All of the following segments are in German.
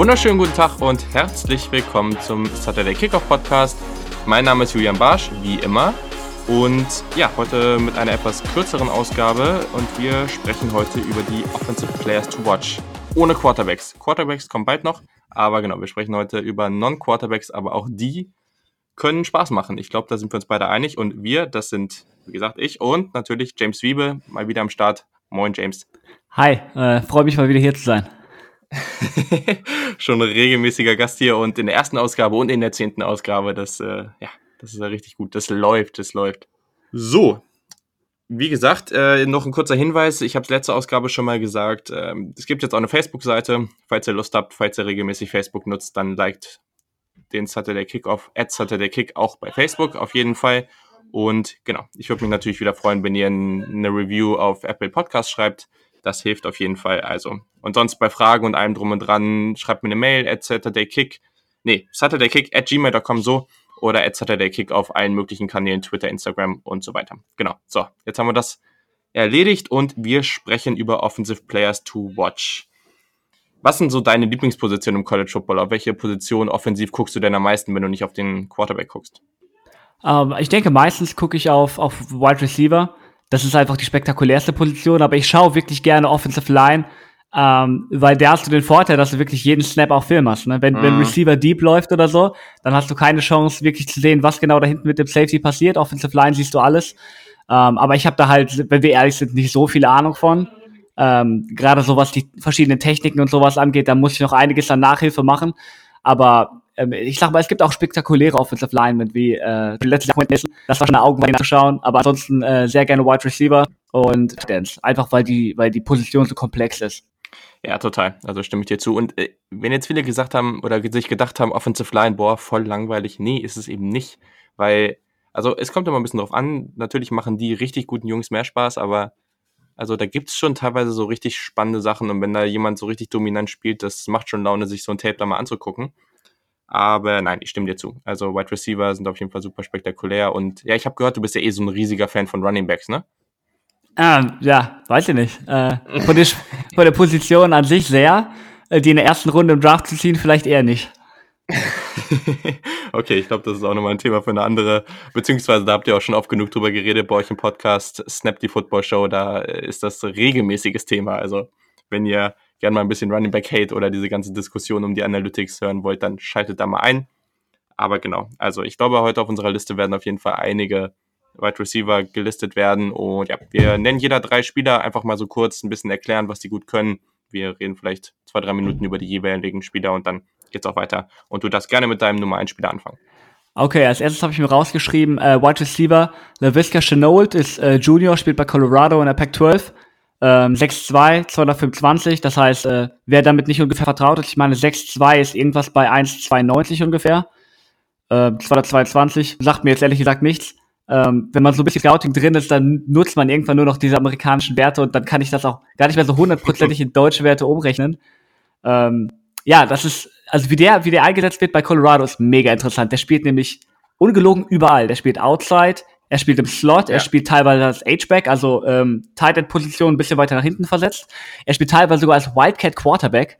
Wunderschönen guten Tag und herzlich willkommen zum Saturday Kickoff Podcast. Mein Name ist Julian Barsch, wie immer. Und ja, heute mit einer etwas kürzeren Ausgabe und wir sprechen heute über die Offensive Players to Watch. Ohne Quarterbacks. Quarterbacks kommen bald noch, aber genau, wir sprechen heute über Non-Quarterbacks, aber auch die können Spaß machen. Ich glaube, da sind wir uns beide einig. Und wir, das sind, wie gesagt, ich und natürlich James Wiebe, mal wieder am Start. Moin, James. Hi, äh, freue mich mal wieder hier zu sein. Schon regelmäßiger Gast hier und in der ersten Ausgabe und in der zehnten Ausgabe, das, äh, ja, das ist ja richtig gut. Das läuft, das läuft. So, wie gesagt, äh, noch ein kurzer Hinweis. Ich habe es letzte Ausgabe schon mal gesagt. Ähm, es gibt jetzt auch eine Facebook-Seite. Falls ihr Lust habt, falls ihr regelmäßig Facebook nutzt, dann liked den Saturday Kickoff, at Saturday Kick auch bei Facebook auf jeden Fall. Und genau, ich würde mich natürlich wieder freuen, wenn ihr eine Review auf Apple Podcast schreibt. Das hilft auf jeden Fall. Also, und sonst bei Fragen und allem drum und dran, schreibt mir eine Mail at saturdaykick, nee, saturdaykick at gmail.com so oder at saturdaykick auf allen möglichen Kanälen, Twitter, Instagram und so weiter. Genau. So, jetzt haben wir das erledigt und wir sprechen über Offensive Players to Watch. Was sind so deine Lieblingspositionen im College Football? Auf welche Position offensiv guckst du denn am meisten, wenn du nicht auf den Quarterback guckst? Ähm, ich denke, meistens gucke ich auf, auf Wide Receiver. Das ist einfach die spektakulärste Position, aber ich schaue wirklich gerne Offensive Line, ähm, weil da hast du den Vorteil, dass du wirklich jeden Snap auch filmen hast. Ne? Wenn, mhm. wenn Receiver deep läuft oder so, dann hast du keine Chance, wirklich zu sehen, was genau da hinten mit dem Safety passiert. Offensive Line siehst du alles. Ähm, aber ich habe da halt, wenn wir ehrlich sind, nicht so viel Ahnung von. Ähm, Gerade so was die verschiedenen Techniken und sowas angeht, da muss ich noch einiges an Nachhilfe machen. Aber ähm, ich sag mal, es gibt auch spektakuläre Offensive Linemen, wie äh, letztes Jahr das war schon eine Augenweide anzuschauen, aber ansonsten äh, sehr gerne Wide Receiver und Dance. Einfach weil die, weil die Position so komplex ist. Ja, total. Also stimme ich dir zu. Und äh, wenn jetzt viele gesagt haben oder sich gedacht haben, Offensive Line, boah, voll langweilig, nee, ist es eben nicht. Weil, also es kommt immer ein bisschen drauf an, natürlich machen die richtig guten Jungs mehr Spaß, aber also da gibt's schon teilweise so richtig spannende Sachen und wenn da jemand so richtig dominant spielt, das macht schon Laune, sich so ein Tape da mal anzugucken. Aber nein, ich stimme dir zu. Also Wide Receiver sind auf jeden Fall super spektakulär. Und ja, ich habe gehört, du bist ja eh so ein riesiger Fan von Running Backs, ne? Ähm, ja, weiß ich nicht. Äh, von, der, von der Position an sich sehr. Äh, die in der ersten Runde im Draft zu ziehen, vielleicht eher nicht. okay, ich glaube, das ist auch nochmal ein Thema für eine andere, beziehungsweise da habt ihr auch schon oft genug drüber geredet bei euch im Podcast Snap die Football Show, da ist das regelmäßiges Thema. Also wenn ihr gerne mal ein bisschen Running Back Hate oder diese ganze Diskussion um die Analytics hören wollt, dann schaltet da mal ein. Aber genau, also ich glaube, heute auf unserer Liste werden auf jeden Fall einige Wide Receiver gelistet werden. Und ja, wir nennen jeder drei Spieler einfach mal so kurz ein bisschen erklären, was die gut können. Wir reden vielleicht zwei, drei Minuten über die jeweiligen Spieler und dann geht's auch weiter. Und du darfst gerne mit deinem Nummer 1 Spieler anfangen. Okay, als erstes habe ich mir rausgeschrieben, äh, Wide Receiver, LaVisca Chenault ist äh, Junior, spielt bei Colorado in der Pac-12. Ähm, 6'2, 225, das heißt, äh, wer damit nicht ungefähr vertraut ist, ich meine, 6'2 ist irgendwas bei 1,92 ungefähr. Äh, 222, sagt mir jetzt ehrlich gesagt nichts. Ähm, wenn man so ein bisschen Scouting drin ist, dann nutzt man irgendwann nur noch diese amerikanischen Werte und dann kann ich das auch gar nicht mehr so hundertprozentig in deutsche Werte umrechnen. Ähm, ja, das ist, also wie der, wie der eingesetzt wird bei Colorado ist mega interessant. Der spielt nämlich ungelogen überall. Der spielt Outside, er spielt im Slot, ja. er spielt teilweise als H-Back, also ähm, Tight End Position ein bisschen weiter nach hinten versetzt. Er spielt teilweise sogar als Wildcat Quarterback.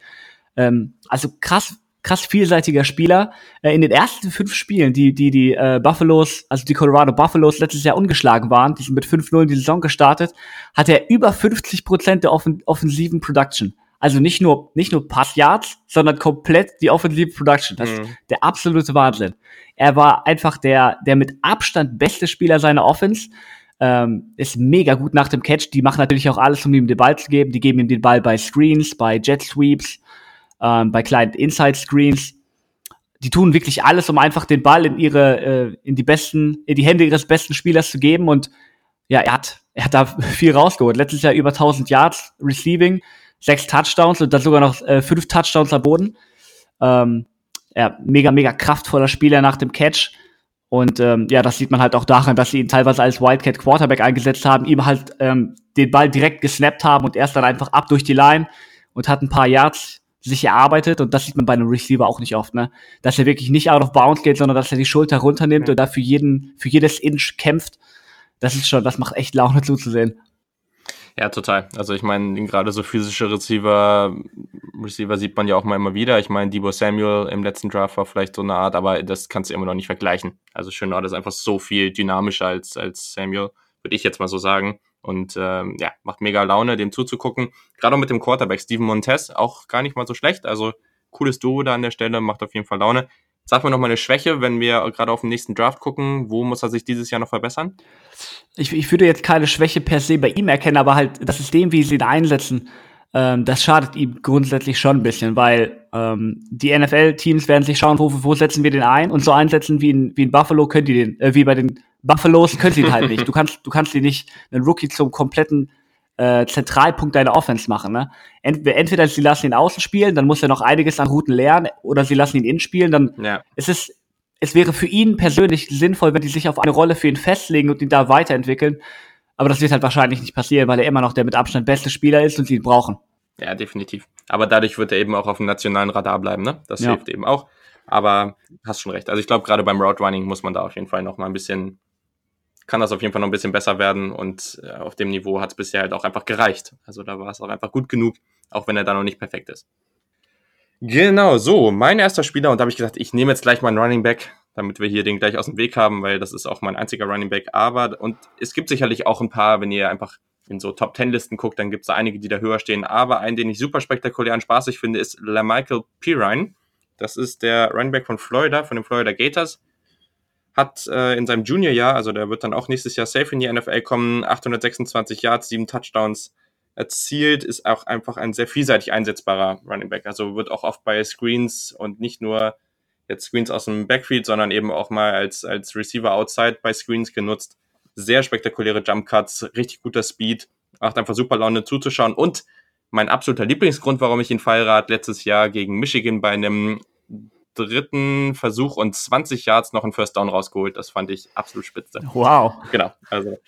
Ähm, also krass, krass vielseitiger Spieler. Äh, in den ersten fünf Spielen, die die die äh, Buffaloes, also die Colorado Buffaloes letztes Jahr ungeschlagen waren, die sind mit 5-0 in die Saison gestartet, hat er über 50 Prozent der offen offensiven Production. Also nicht nur, nicht nur Passyards, sondern komplett die Offensive Production. Das mhm. ist der absolute Wahnsinn. Er war einfach der, der mit Abstand beste Spieler seiner Offense. Ähm, ist mega gut nach dem Catch. Die machen natürlich auch alles, um ihm den Ball zu geben. Die geben ihm den Ball bei Screens, bei Jet Sweeps, ähm, bei kleinen Inside Screens. Die tun wirklich alles, um einfach den Ball in ihre, äh, in die besten, in die Hände ihres besten Spielers zu geben. Und ja, er hat, er hat da viel rausgeholt. Letztes Jahr über 1000 Yards Receiving sechs Touchdowns und dann sogar noch äh, fünf Touchdowns am Boden. Ähm, ja, mega, mega kraftvoller Spieler nach dem Catch. Und ähm, ja, das sieht man halt auch daran, dass sie ihn teilweise als Wildcat Quarterback eingesetzt haben, ihm halt ähm, den Ball direkt gesnappt haben und erst dann einfach ab durch die Line und hat ein paar Yards sich erarbeitet und das sieht man bei einem Receiver auch nicht oft, ne? Dass er wirklich nicht out of bounds geht, sondern dass er die Schulter runternimmt ja. und da für jeden, für jedes Inch kämpft. Das ist schon, das macht echt Laune zuzusehen. Ja, total. Also ich meine, gerade so physische Receiver, Receiver sieht man ja auch mal immer wieder. Ich meine, Debo Samuel im letzten Draft war vielleicht so eine Art, aber das kannst du immer noch nicht vergleichen. Also Chenard ist einfach so viel dynamischer als, als Samuel, würde ich jetzt mal so sagen. Und ähm, ja, macht mega Laune, dem zuzugucken. Gerade auch mit dem Quarterback Steven Montez, auch gar nicht mal so schlecht. Also cooles Duo da an der Stelle, macht auf jeden Fall Laune. Sag mir noch mal eine Schwäche, wenn wir gerade auf den nächsten Draft gucken. Wo muss er sich dieses Jahr noch verbessern? Ich, ich würde jetzt keine Schwäche per se bei ihm erkennen, aber halt das System, wie sie ihn einsetzen, ähm, das schadet ihm grundsätzlich schon ein bisschen, weil ähm, die NFL-Teams werden sich schauen, wo, wo setzen wir den ein und so einsetzen wie in, wie in Buffalo können die den, äh, wie bei den Buffaloes können sie ihn halt nicht. Du kannst, du kannst die nicht einen Rookie zum kompletten äh, Zentralpunkt deiner Offense machen. Ne? Entweder, entweder sie lassen ihn außen spielen, dann muss er noch einiges an Routen lernen, oder sie lassen ihn innen spielen, dann ja. ist es es wäre für ihn persönlich sinnvoll, wenn die sich auf eine Rolle für ihn festlegen und ihn da weiterentwickeln. Aber das wird halt wahrscheinlich nicht passieren, weil er immer noch der mit Abstand beste Spieler ist und sie ihn brauchen. Ja, definitiv. Aber dadurch wird er eben auch auf dem nationalen Radar bleiben, ne? Das ja. hilft eben auch. Aber hast schon recht. Also ich glaube, gerade beim Route Running muss man da auf jeden Fall noch mal ein bisschen kann das auf jeden Fall noch ein bisschen besser werden und äh, auf dem Niveau hat es bisher halt auch einfach gereicht. Also da war es auch einfach gut genug, auch wenn er da noch nicht perfekt ist. Genau, so, mein erster Spieler und da habe ich gesagt, ich nehme jetzt gleich mal einen Running Back, damit wir hier den gleich aus dem Weg haben, weil das ist auch mein einziger Running Back. Aber, und es gibt sicherlich auch ein paar, wenn ihr einfach in so Top Ten Listen guckt, dann gibt es einige, die da höher stehen. Aber einen, den ich super spektakulär und spaßig finde, ist LaMichael Pirine. Das ist der Running Back von Florida, von den Florida Gators hat äh, in seinem Juniorjahr, also der wird dann auch nächstes Jahr safe in die NFL kommen, 826 Yards, sieben Touchdowns erzielt, ist auch einfach ein sehr vielseitig einsetzbarer Running Back. Also wird auch oft bei Screens und nicht nur jetzt Screens aus dem Backfield, sondern eben auch mal als, als Receiver outside bei Screens genutzt. Sehr spektakuläre Jump Cuts, richtig guter Speed, macht einfach super Laune zuzuschauen und mein absoluter Lieblingsgrund, warum ich ihn feiere, letztes Jahr gegen Michigan bei einem dritten Versuch und 20 Yards noch einen First Down rausgeholt. Das fand ich absolut spitze. Wow. Genau, also.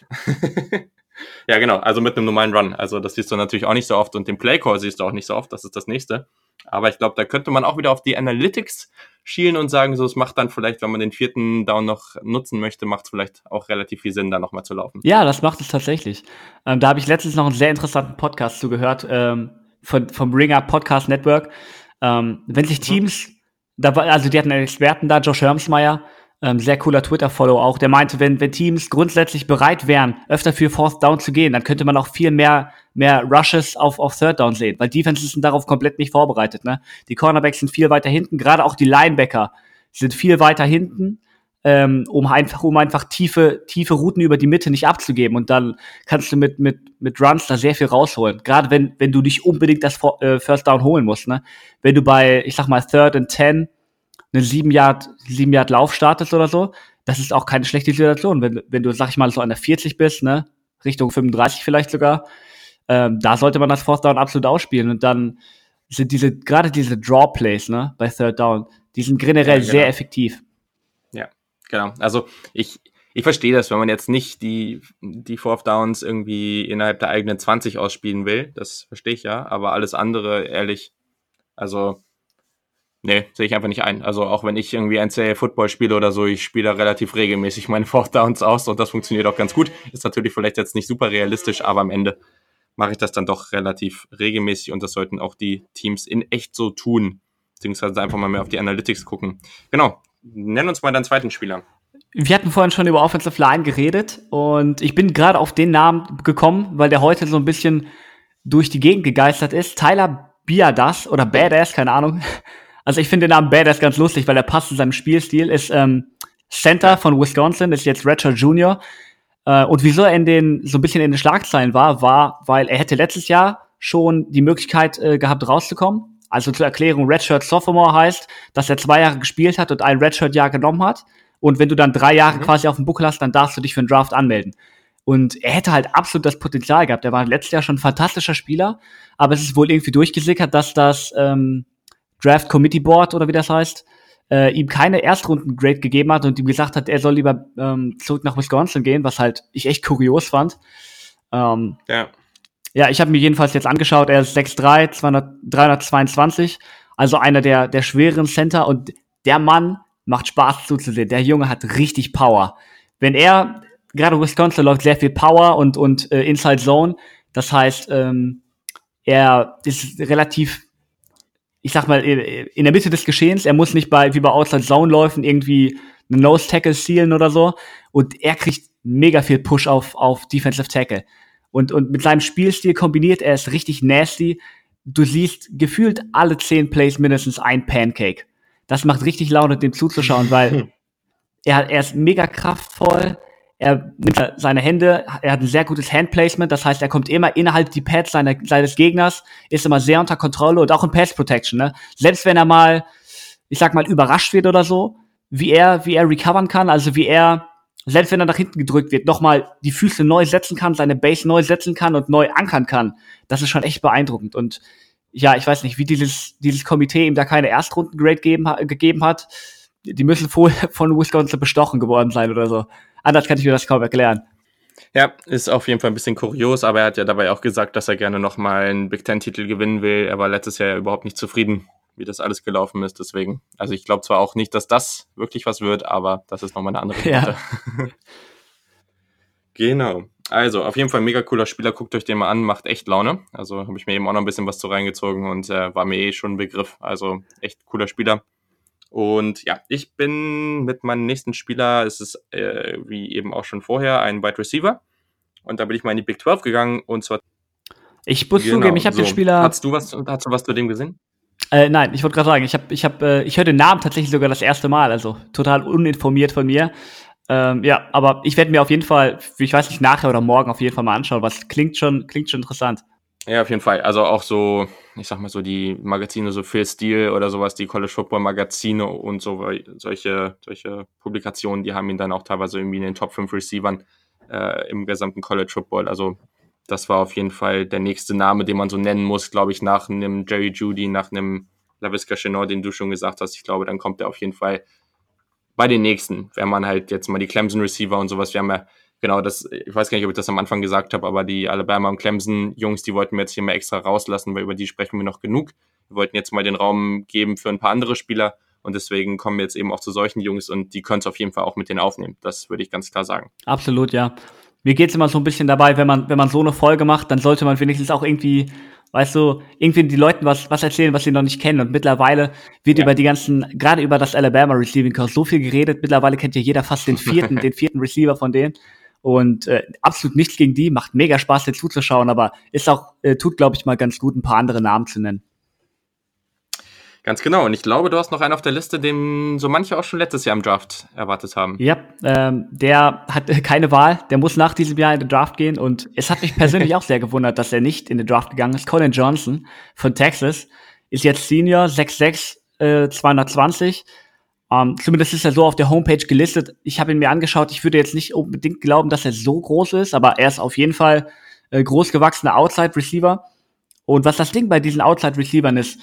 ja, genau, also mit einem normalen Run. Also das siehst du natürlich auch nicht so oft und den Playcall siehst du auch nicht so oft, das ist das nächste. Aber ich glaube, da könnte man auch wieder auf die Analytics schielen und sagen, so es macht dann vielleicht, wenn man den vierten Down noch nutzen möchte, macht es vielleicht auch relativ viel Sinn, da nochmal zu laufen. Ja, das macht es tatsächlich. Ähm, da habe ich letztens noch einen sehr interessanten Podcast zugehört ähm, von, vom Ringer Podcast Network. Ähm, wenn sich mhm. Teams da war, also die hatten einen Experten da, Josh Hermsmeyer, ähm, sehr cooler Twitter-Follow auch, der meinte, wenn, wenn Teams grundsätzlich bereit wären, öfter für Fourth Down zu gehen, dann könnte man auch viel mehr, mehr Rushes auf, auf Third Down sehen, weil Defenses sind darauf komplett nicht vorbereitet. Ne? Die Cornerbacks sind viel weiter hinten, gerade auch die Linebacker sind viel weiter hinten ähm, um einfach, um einfach tiefe, tiefe Routen über die Mitte nicht abzugeben. Und dann kannst du mit, mit, mit Runs da sehr viel rausholen. Gerade wenn, wenn du nicht unbedingt das äh, First Down holen musst, ne? Wenn du bei, ich sag mal, Third and Ten einen sieben Yard, sieben Yard Lauf startest oder so, das ist auch keine schlechte Situation. Wenn, wenn du, sag ich mal, so an der 40 bist, ne? Richtung 35 vielleicht sogar, ähm, da sollte man das Fourth Down absolut ausspielen. Und dann sind diese, gerade diese Draw Plays, ne, bei Third Down, die sind generell ja, genau. sehr effektiv. Genau. Also ich, ich verstehe das, wenn man jetzt nicht die, die Fourth Downs irgendwie innerhalb der eigenen 20 ausspielen will. Das verstehe ich ja. Aber alles andere, ehrlich, also, nee, sehe ich einfach nicht ein. Also auch wenn ich irgendwie NCAA Football spiele oder so, ich spiele da relativ regelmäßig meine Fourth Downs aus und das funktioniert auch ganz gut. Ist natürlich vielleicht jetzt nicht super realistisch, aber am Ende mache ich das dann doch relativ regelmäßig und das sollten auch die Teams in echt so tun. Beziehungsweise einfach mal mehr auf die Analytics gucken. Genau, nenn uns mal deinen zweiten Spieler. Wir hatten vorhin schon über Offensive Line geredet und ich bin gerade auf den Namen gekommen, weil der heute so ein bisschen durch die Gegend gegeistert ist. Tyler Biadas oder Badass, keine Ahnung. Also ich finde den Namen Badass ganz lustig, weil er passt zu seinem Spielstil. Ist ähm, Center von Wisconsin, ist jetzt Redshirt Junior. Äh, und wieso er in den so ein bisschen in den Schlagzeilen war, war, weil er hätte letztes Jahr schon die Möglichkeit äh, gehabt rauszukommen also zur Erklärung, Redshirt Sophomore heißt, dass er zwei Jahre gespielt hat und ein Redshirt-Jahr genommen hat. Und wenn du dann drei Jahre mhm. quasi auf dem Buckel hast, dann darfst du dich für einen Draft anmelden. Und er hätte halt absolut das Potenzial gehabt. Er war letztes Jahr schon ein fantastischer Spieler, aber es ist wohl irgendwie durchgesickert, dass das ähm, Draft Committee Board oder wie das heißt, äh, ihm keine Erstrunden-Grade gegeben hat und ihm gesagt hat, er soll lieber ähm, zurück nach Wisconsin gehen, was halt ich echt kurios fand. Ähm, ja. Ja, ich habe mir jedenfalls jetzt angeschaut, er ist 6'3, 200, 322, also einer der, der schweren Center und der Mann macht Spaß zuzusehen. Der Junge hat richtig Power. Wenn er, gerade Wisconsin läuft sehr viel Power und, und äh, Inside Zone, Das heißt, ähm, er ist relativ, ich sag mal, in der Mitte des Geschehens. Er muss nicht bei, wie bei Outside Zone läufen, irgendwie einen Nose Tackle sealen oder so. Und er kriegt mega viel Push auf, auf Defensive Tackle. Und, und mit seinem Spielstil kombiniert er es richtig nasty. Du siehst gefühlt alle zehn Plays mindestens ein Pancake. Das macht richtig Laune, dem zuzuschauen, weil er, er ist mega kraftvoll. Er nimmt seine Hände, er hat ein sehr gutes Handplacement, das heißt, er kommt immer innerhalb die Pads seiner, seines Gegners, ist immer sehr unter Kontrolle und auch in Pass Protection. Ne? Selbst wenn er mal, ich sag mal, überrascht wird oder so, wie er, wie er recovern kann, also wie er, selbst wenn er nach hinten gedrückt wird, nochmal die Füße neu setzen kann, seine Base neu setzen kann und neu ankern kann. Das ist schon echt beeindruckend. Und ja, ich weiß nicht, wie dieses, dieses Komitee ihm da keine Erstrundengrade gegeben hat. Die müssen vorher von Wisconsin bestochen geworden sein oder so. Anders kann ich mir das kaum erklären. Ja, ist auf jeden Fall ein bisschen kurios, aber er hat ja dabei auch gesagt, dass er gerne nochmal einen Big Ten-Titel gewinnen will. Er war letztes Jahr ja überhaupt nicht zufrieden, wie das alles gelaufen ist. Deswegen, also ich glaube zwar auch nicht, dass das wirklich was wird, aber das ist nochmal eine andere Sache. Ja. genau. Also, auf jeden Fall mega cooler Spieler. Guckt euch den mal an, macht echt Laune. Also, habe ich mir eben auch noch ein bisschen was zu reingezogen und äh, war mir eh schon ein Begriff. Also, echt cooler Spieler. Und ja, ich bin mit meinem nächsten Spieler, es ist äh, wie eben auch schon vorher, ein Wide Receiver. Und da bin ich mal in die Big 12 gegangen und zwar. Ich muss genau, zugeben, ich habe so. den Spieler. Hast du was, hast du was zu dem gesehen? Äh, nein, ich wollte gerade sagen, ich habe, ich habe, äh, ich höre den Namen tatsächlich sogar das erste Mal, also total uninformiert von mir. Ähm, ja, aber ich werde mir auf jeden Fall, ich weiß nicht, nachher oder morgen auf jeden Fall mal anschauen, was klingt schon, klingt schon interessant. Ja, auf jeden Fall. Also auch so, ich sag mal so die Magazine, so Phil Steele oder sowas, die College Football Magazine und so solche, solche Publikationen, die haben ihn dann auch teilweise irgendwie in den Top 5 Receivern äh, im gesamten College Football. Also das war auf jeden Fall der nächste Name, den man so nennen muss, glaube ich, nach einem Jerry Judy, nach einem LaVisca Chenot, den du schon gesagt hast. Ich glaube, dann kommt er auf jeden Fall bei den nächsten, wenn man halt jetzt mal die Clemson Receiver und sowas, wir haben ja genau, das, ich weiß gar nicht, ob ich das am Anfang gesagt habe, aber die Alabama und Clemson Jungs, die wollten wir jetzt hier mal extra rauslassen, weil über die sprechen wir noch genug. Wir wollten jetzt mal den Raum geben für ein paar andere Spieler und deswegen kommen wir jetzt eben auch zu solchen Jungs und die können es auf jeden Fall auch mit denen aufnehmen. Das würde ich ganz klar sagen. Absolut, ja. Mir geht es immer so ein bisschen dabei, wenn man, wenn man so eine Folge macht, dann sollte man wenigstens auch irgendwie weißt du, irgendwie die Leuten was, was erzählen, was sie noch nicht kennen. Und mittlerweile wird ja. über die ganzen, gerade über das Alabama Receiving Course so viel geredet. Mittlerweile kennt ja jeder fast den vierten, den vierten Receiver von denen. Und äh, absolut nichts gegen die, macht mega Spaß, dir zuzuschauen, aber ist auch, äh, tut, glaube ich, mal ganz gut, ein paar andere Namen zu nennen. Ganz genau. Und ich glaube, du hast noch einen auf der Liste, den so manche auch schon letztes Jahr im Draft erwartet haben. Ja, ähm, der hat äh, keine Wahl. Der muss nach diesem Jahr in den Draft gehen. Und es hat mich persönlich auch sehr gewundert, dass er nicht in den Draft gegangen ist. Colin Johnson von Texas ist jetzt Senior, 6'6, äh, 220. Um, ähm, zumindest ist er so auf der Homepage gelistet. Ich habe ihn mir angeschaut. Ich würde jetzt nicht unbedingt glauben, dass er so groß ist, aber er ist auf jeden Fall äh, groß gewachsener Outside Receiver. Und was das Ding bei diesen Outside Receivern ist,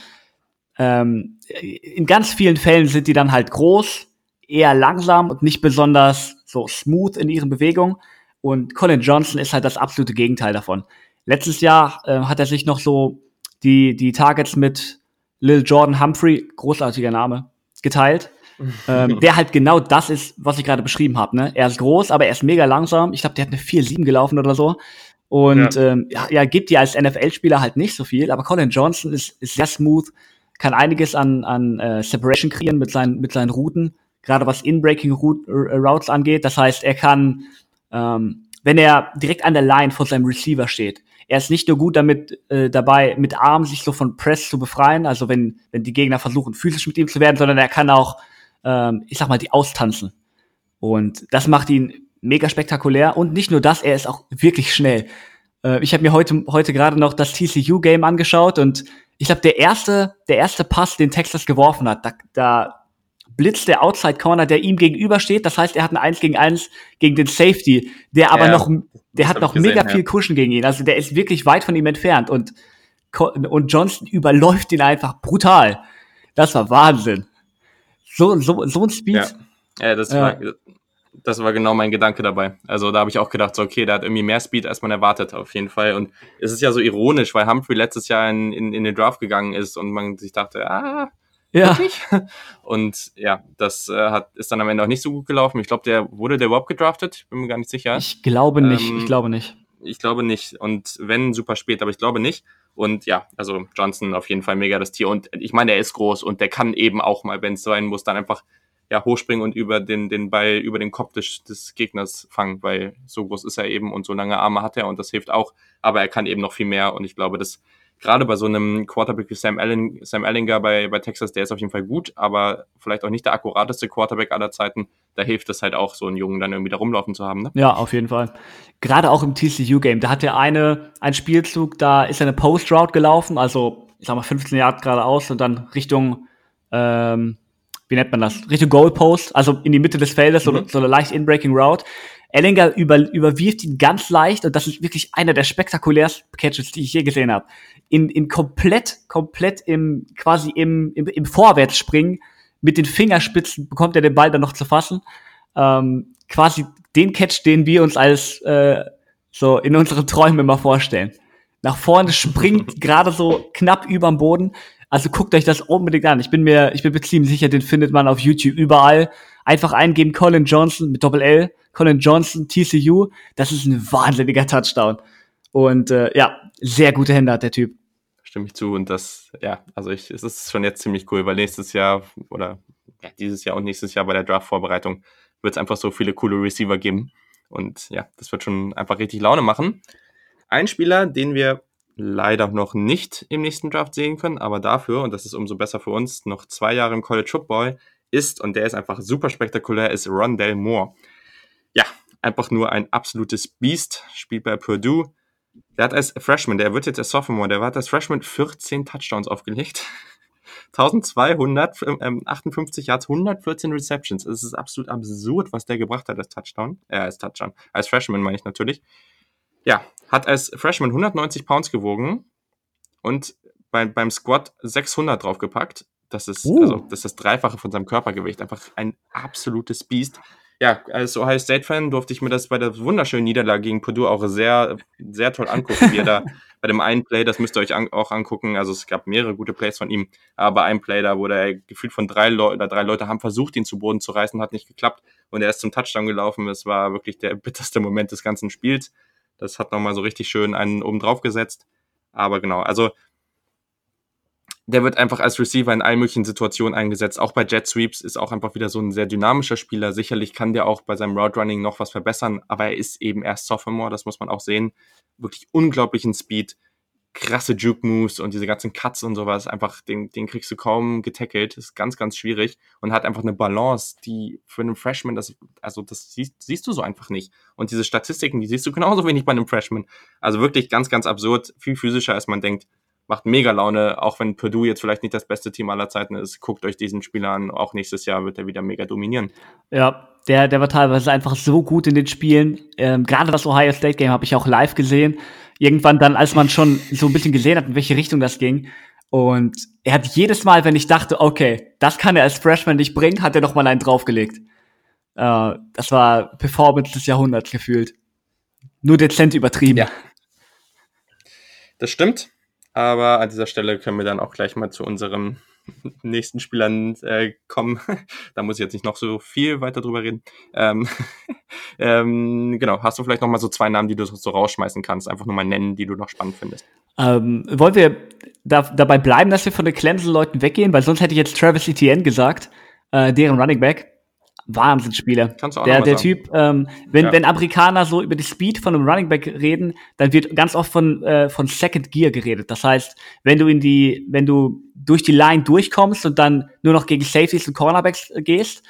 ähm, in ganz vielen Fällen sind die dann halt groß, eher langsam und nicht besonders so smooth in ihren Bewegungen. Und Colin Johnson ist halt das absolute Gegenteil davon. Letztes Jahr äh, hat er sich noch so die, die Targets mit Lil Jordan Humphrey, großartiger Name, geteilt ähm, der halt genau das ist, was ich gerade beschrieben habe. Ne? Er ist groß, aber er ist mega langsam. Ich glaube, der hat eine 4-7 gelaufen oder so. Und ja. Ähm, ja, ja, gibt dir als NFL-Spieler halt nicht so viel, aber Colin Johnson ist, ist sehr smooth, kann einiges an, an äh, Separation kreieren mit seinen, mit seinen Routen, gerade was In-Breaking Routes angeht. Das heißt, er kann, ähm, wenn er direkt an der Line vor seinem Receiver steht, er ist nicht nur gut damit äh, dabei, mit Arm sich so von Press zu befreien, also wenn, wenn die Gegner versuchen, physisch mit ihm zu werden, sondern er kann auch ähm, ich sag mal, die austanzen. Und das macht ihn mega spektakulär. Und nicht nur das, er ist auch wirklich schnell. Äh, ich habe mir heute, heute gerade noch das TCU-Game angeschaut und ich glaube, der erste, der erste Pass, den Texas geworfen hat, da, da blitzt der Outside Corner, der ihm gegenübersteht. Das heißt, er hat ein 1 gegen 1 gegen den Safety, der aber ja, noch, der hat noch gesehen, mega ja. viel Cushion gegen ihn. Also der ist wirklich weit von ihm entfernt und, und Johnson überläuft ihn einfach brutal. Das war Wahnsinn. So, so, so ein Speed. Ja, ja das, war, das war genau mein Gedanke dabei. Also da habe ich auch gedacht, so, okay, der hat irgendwie mehr Speed, als man erwartet, auf jeden Fall. Und es ist ja so ironisch, weil Humphrey letztes Jahr in, in, in den Draft gegangen ist und man sich dachte, ah, ja. Wirklich? Und ja, das äh, hat, ist dann am Ende auch nicht so gut gelaufen. Ich glaube, der wurde der überhaupt gedraftet? Bin mir gar nicht sicher. Ich glaube nicht. Ähm, ich glaube nicht. Ich glaube nicht. Und wenn, super spät, aber ich glaube nicht. Und ja, also Johnson auf jeden Fall mega das Tier. Und ich meine, er ist groß und der kann eben auch mal, wenn es sein muss, dann einfach ja, hochspringen und über den, den Ball über den Kopf des, des Gegners fangen, weil so groß ist er eben und so lange Arme hat er und das hilft auch. Aber er kann eben noch viel mehr und ich glaube, dass gerade bei so einem Quarterback wie Sam, Allen, Sam Ellinger bei, bei Texas, der ist auf jeden Fall gut, aber vielleicht auch nicht der akkurateste Quarterback aller Zeiten. Da hilft es halt auch, so einen Jungen dann irgendwie da rumlaufen zu haben. Ne? Ja, auf jeden Fall. Gerade auch im TCU-Game, da hat er eine, ein Spielzug, da ist eine Post-Route gelaufen, also ich sag mal 15 Yard geradeaus und dann Richtung, ähm, wie nennt man das? Richtung Goalpost, also in die Mitte des Feldes, mhm. so, so eine leicht in-breaking Route. Ellinger über, überwirft ihn ganz leicht und das ist wirklich einer der spektakulärsten Catches, die ich je gesehen habe. In, in komplett, komplett im, quasi im, im, im Vorwärtsspringen mit den Fingerspitzen bekommt er den Ball dann noch zu fassen. Ähm, quasi den Catch, den wir uns als äh, so in unseren Träumen immer vorstellen. Nach vorne springt gerade so knapp überm Boden. Also guckt euch das unbedingt an. Ich bin mir, ich bin mir ziemlich sicher, den findet man auf YouTube überall. Einfach eingeben Colin Johnson mit Doppel L Colin Johnson, TCU, das ist ein wahnsinniger Touchdown. Und äh, ja, sehr gute Hände hat der Typ. Stimme ich zu. Und das, ja, also ich, es ist schon jetzt ziemlich cool, weil nächstes Jahr oder ja, dieses Jahr und nächstes Jahr bei der Draft-Vorbereitung wird es einfach so viele coole Receiver geben. Und ja, das wird schon einfach richtig Laune machen. Ein Spieler, den wir leider noch nicht im nächsten Draft sehen können, aber dafür, und das ist umso besser für uns, noch zwei Jahre im College Football ist, und der ist einfach super spektakulär, ist Rondell Moore ja, einfach nur ein absolutes Biest, spielt bei Purdue. Der hat als Freshman, der wird jetzt als Sophomore, der hat als Freshman 14 Touchdowns aufgelegt. 1258 Yards, 114 Receptions. Es ist absolut absurd, was der gebracht hat als Touchdown. Äh, als Touchdown. Als Freshman meine ich natürlich. Ja, hat als Freshman 190 Pounds gewogen und bei, beim Squat 600 draufgepackt. Das ist, uh. also, das ist das Dreifache von seinem Körpergewicht. Einfach ein absolutes Biest ja, als Ohio State-Fan durfte ich mir das bei der wunderschönen Niederlage gegen Purdue auch sehr, sehr toll angucken, wie er da bei dem einen Play, das müsst ihr euch an, auch angucken, also es gab mehrere gute Plays von ihm, aber ein Play, da wurde er gefühlt von drei Leuten, drei Leute haben versucht, ihn zu Boden zu reißen, hat nicht geklappt und er ist zum Touchdown gelaufen. Es war wirklich der bitterste Moment des ganzen Spiels. Das hat nochmal so richtig schön einen oben drauf gesetzt. Aber genau, also der wird einfach als Receiver in allen möglichen Situationen eingesetzt. Auch bei Jet Sweeps ist auch einfach wieder so ein sehr dynamischer Spieler. Sicherlich kann der auch bei seinem Route Running noch was verbessern, aber er ist eben erst Sophomore, das muss man auch sehen. Wirklich unglaublichen Speed, krasse Juke Moves und diese ganzen Cuts und sowas. Einfach, den, den kriegst du kaum getackelt. Ist ganz, ganz schwierig und hat einfach eine Balance, die für einen Freshman, das, also das siehst, siehst du so einfach nicht. Und diese Statistiken, die siehst du genauso wenig bei einem Freshman. Also wirklich ganz, ganz absurd, viel physischer als man denkt macht mega Laune, auch wenn Purdue jetzt vielleicht nicht das beste Team aller Zeiten ist. Guckt euch diesen Spieler an, auch nächstes Jahr wird er wieder mega dominieren. Ja, der, der war teilweise einfach so gut in den Spielen. Ähm, Gerade das Ohio State Game habe ich auch live gesehen. Irgendwann dann, als man schon so ein bisschen gesehen hat, in welche Richtung das ging. Und er hat jedes Mal, wenn ich dachte, okay, das kann er als Freshman nicht bringen, hat er noch mal einen draufgelegt. Äh, das war Performance des Jahrhunderts gefühlt. Nur dezent übertrieben. Ja. Das stimmt. Aber an dieser Stelle können wir dann auch gleich mal zu unserem nächsten Spielern äh, kommen. da muss ich jetzt nicht noch so viel weiter drüber reden. Ähm, ähm, genau, hast du vielleicht noch mal so zwei Namen, die du so rausschmeißen kannst, einfach nur mal nennen, die du noch spannend findest? Ähm, wollen wir da, dabei bleiben, dass wir von den Clemson-Leuten weggehen? Weil sonst hätte ich jetzt Travis Etienne gesagt, äh, deren Running Back. Wahnsinnsspieler. Kannst du auch der, der Typ, ähm, wenn, ja. wenn Amerikaner so über die Speed von einem Running Back reden, dann wird ganz oft von, äh, von Second Gear geredet. Das heißt, wenn du in die, wenn du durch die Line durchkommst und dann nur noch gegen Safeties und Cornerbacks äh, gehst,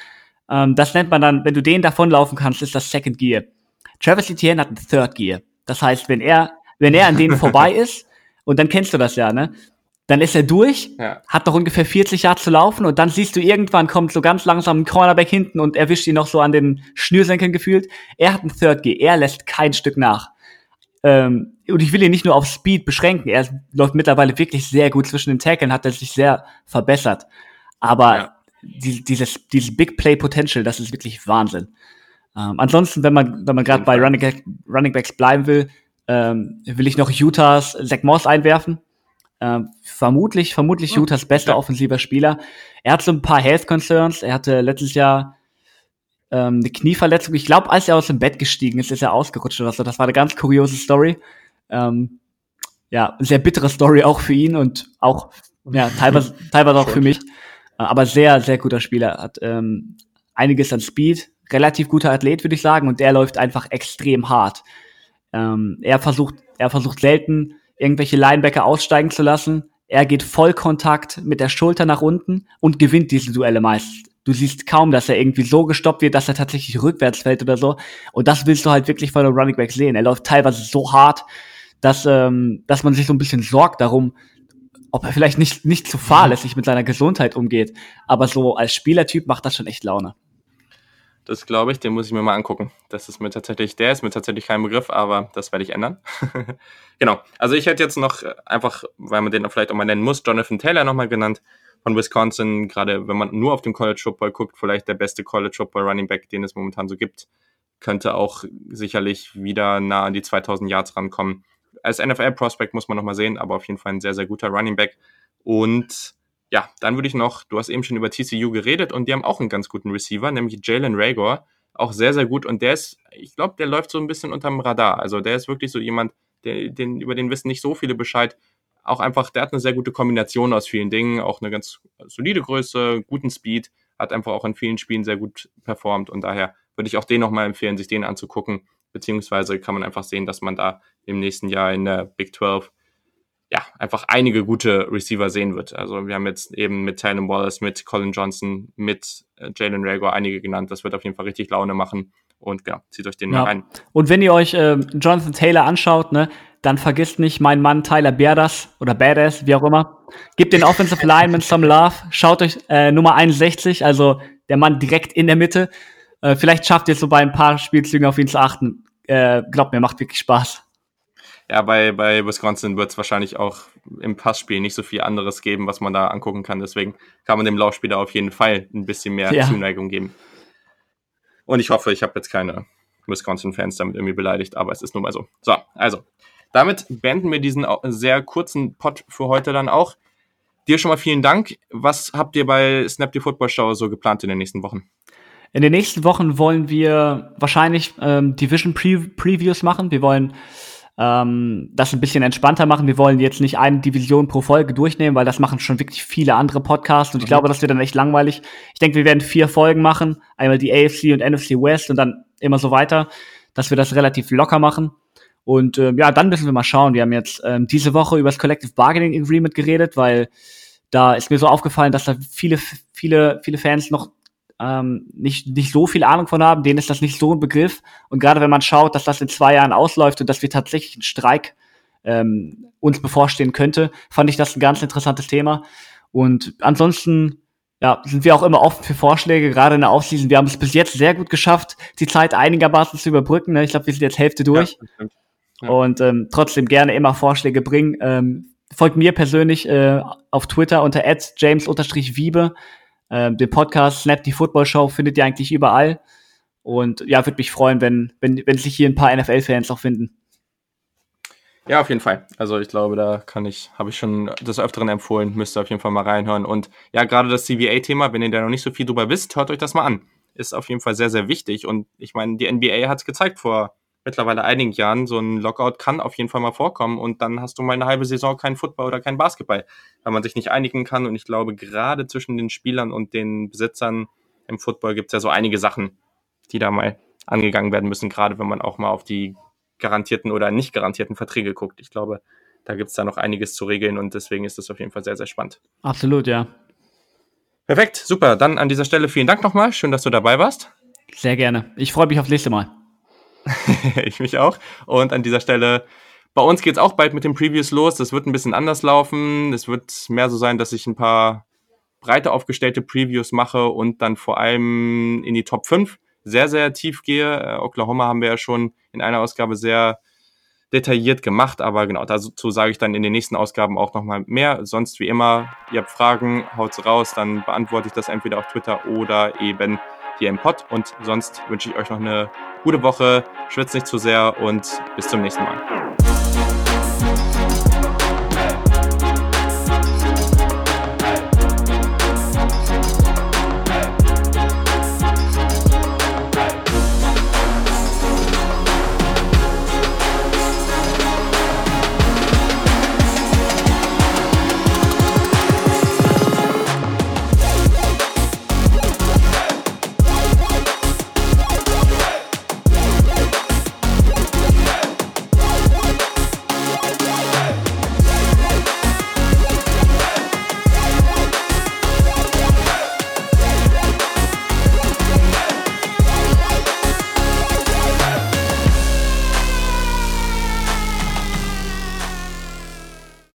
ähm, das nennt man dann, wenn du den davonlaufen kannst, ist das Second Gear. Travis Etienne hat ein Third Gear. Das heißt, wenn er, wenn er an denen vorbei ist, und dann kennst du das ja, ne? Dann ist er durch, ja. hat noch ungefähr 40 Jahre zu laufen und dann siehst du irgendwann kommt so ganz langsam ein Cornerback hinten und erwischt ihn noch so an den Schnürsenkeln gefühlt. Er hat ein Third G, er lässt kein Stück nach. Ähm, und ich will ihn nicht nur auf Speed beschränken, er läuft mittlerweile wirklich sehr gut zwischen den Tackeln, hat er sich sehr verbessert. Aber ja. die, dieses, dieses Big Play Potential, das ist wirklich Wahnsinn. Ähm, ansonsten, wenn man, wenn man gerade bei Running, Running Backs bleiben will, ähm, will ich noch Utahs Zach Moss einwerfen äh, vermutlich, vermutlich Utahs bester offensiver Spieler. Er hat so ein paar Health Concerns. Er hatte letztes Jahr ähm, eine Knieverletzung. Ich glaube, als er aus dem Bett gestiegen ist, ist er ausgerutscht oder so. Das war eine ganz kuriose Story. Ähm, ja, sehr bittere Story auch für ihn und auch ja, teilweise, teilweise auch für mich. Aber sehr, sehr guter Spieler. Hat ähm, einiges an Speed, relativ guter Athlet, würde ich sagen, und der läuft einfach extrem hart. Ähm, er versucht, er versucht selten, irgendwelche Linebacker aussteigen zu lassen. Er geht Vollkontakt mit der Schulter nach unten und gewinnt diese Duelle meist. Du siehst kaum, dass er irgendwie so gestoppt wird, dass er tatsächlich rückwärts fällt oder so. Und das willst du halt wirklich von einem Running Back sehen. Er läuft teilweise so hart, dass, ähm, dass man sich so ein bisschen sorgt darum, ob er vielleicht nicht, nicht zu fahrlässig mit seiner Gesundheit umgeht. Aber so als Spielertyp macht das schon echt Laune. Das glaube ich, den muss ich mir mal angucken. Das ist mir tatsächlich, der ist mir tatsächlich kein Begriff, aber das werde ich ändern. genau. Also ich hätte jetzt noch einfach, weil man den vielleicht auch mal nennen muss, Jonathan Taylor nochmal genannt von Wisconsin, gerade wenn man nur auf den College Football guckt, vielleicht der beste College Football Running Back, den es momentan so gibt, könnte auch sicherlich wieder nah an die 2000 Yards rankommen. Als NFL Prospect muss man nochmal sehen, aber auf jeden Fall ein sehr, sehr guter Running Back. Und ja, dann würde ich noch, du hast eben schon über TCU geredet und die haben auch einen ganz guten Receiver, nämlich Jalen Rager. Auch sehr, sehr gut und der ist, ich glaube, der läuft so ein bisschen unterm Radar. Also der ist wirklich so jemand, der, den, über den wissen nicht so viele Bescheid. Auch einfach, der hat eine sehr gute Kombination aus vielen Dingen, auch eine ganz solide Größe, guten Speed, hat einfach auch in vielen Spielen sehr gut performt und daher würde ich auch den nochmal empfehlen, sich den anzugucken, beziehungsweise kann man einfach sehen, dass man da im nächsten Jahr in der Big 12 ja, einfach einige gute Receiver sehen wird. Also wir haben jetzt eben mit Talon Wallace, mit Colin Johnson, mit äh, Jalen Rager einige genannt. Das wird auf jeden Fall richtig Laune machen. Und ja, zieht euch den ja. mal rein. Und wenn ihr euch äh, Jonathan Taylor anschaut, ne, dann vergisst nicht meinen Mann Tyler Bierdas oder Badass, wie auch immer. Gebt den Offensive Lineman some love. Schaut euch äh, Nummer 61, also der Mann direkt in der Mitte. Äh, vielleicht schafft ihr es so bei ein paar Spielzügen auf ihn zu achten. Äh, glaubt mir, macht wirklich Spaß ja, bei, bei Wisconsin wird es wahrscheinlich auch im Passspiel nicht so viel anderes geben, was man da angucken kann. Deswegen kann man dem Laufspieler auf jeden Fall ein bisschen mehr ja. Zuneigung geben. Und ich hoffe, ich habe jetzt keine Wisconsin-Fans damit irgendwie beleidigt, aber es ist nun mal so. So, also, damit beenden wir diesen sehr kurzen Pod für heute dann auch. Dir schon mal vielen Dank. Was habt ihr bei Snap the Football Show so geplant in den nächsten Wochen? In den nächsten Wochen wollen wir wahrscheinlich ähm, Division Pre Previews machen. Wir wollen ähm, das ein bisschen entspannter machen. Wir wollen jetzt nicht eine Division pro Folge durchnehmen, weil das machen schon wirklich viele andere Podcasts und ich mhm. glaube, das wird dann echt langweilig. Ich denke, wir werden vier Folgen machen, einmal die AFC und NFC West und dann immer so weiter, dass wir das relativ locker machen. Und ähm, ja, dann müssen wir mal schauen. Wir haben jetzt ähm, diese Woche über das Collective Bargaining Agreement geredet, weil da ist mir so aufgefallen, dass da viele, viele, viele Fans noch ähm, nicht, nicht so viel Ahnung von haben, denen ist das nicht so ein Begriff. Und gerade wenn man schaut, dass das in zwei Jahren ausläuft und dass wir tatsächlich einen Streik ähm, uns bevorstehen könnte, fand ich das ein ganz interessantes Thema. Und ansonsten ja, sind wir auch immer offen für Vorschläge, gerade in der Offseason. Wir haben es bis jetzt sehr gut geschafft, die Zeit einigermaßen zu überbrücken. Ne? Ich glaube, wir sind jetzt Hälfte durch. Ja, ja. Und ähm, trotzdem gerne immer Vorschläge bringen. Ähm, folgt mir persönlich äh, auf Twitter unter james-wiebe. Ähm, den Podcast Snap die Football Show findet ihr eigentlich überall. Und ja, würde mich freuen, wenn, wenn, wenn sich hier ein paar NFL-Fans auch finden. Ja, auf jeden Fall. Also ich glaube, da kann ich, habe ich schon des Öfteren empfohlen, müsst ihr auf jeden Fall mal reinhören. Und ja, gerade das CVA-Thema, wenn ihr da noch nicht so viel drüber wisst, hört euch das mal an. Ist auf jeden Fall sehr, sehr wichtig. Und ich meine, die NBA hat es gezeigt vor mittlerweile einigen Jahren, so ein Lockout kann auf jeden Fall mal vorkommen und dann hast du mal eine halbe Saison kein Football oder kein Basketball, weil man sich nicht einigen kann. Und ich glaube, gerade zwischen den Spielern und den Besitzern im Football gibt es ja so einige Sachen, die da mal angegangen werden müssen, gerade wenn man auch mal auf die garantierten oder nicht garantierten Verträge guckt. Ich glaube, da gibt es da noch einiges zu regeln und deswegen ist das auf jeden Fall sehr, sehr spannend. Absolut, ja. Perfekt, super. Dann an dieser Stelle vielen Dank nochmal. Schön, dass du dabei warst. Sehr gerne. Ich freue mich aufs nächste Mal. ich mich auch. Und an dieser Stelle, bei uns geht es auch bald mit den Previews los. Das wird ein bisschen anders laufen. Es wird mehr so sein, dass ich ein paar breiter aufgestellte Previews mache und dann vor allem in die Top 5 sehr, sehr tief gehe. Äh, Oklahoma haben wir ja schon in einer Ausgabe sehr detailliert gemacht, aber genau, dazu sage ich dann in den nächsten Ausgaben auch nochmal mehr. Sonst wie immer, ihr habt Fragen, haut's raus, dann beantworte ich das entweder auf Twitter oder eben hier im Pod. Und sonst wünsche ich euch noch eine gute Woche. Schwitzt nicht zu sehr und bis zum nächsten Mal.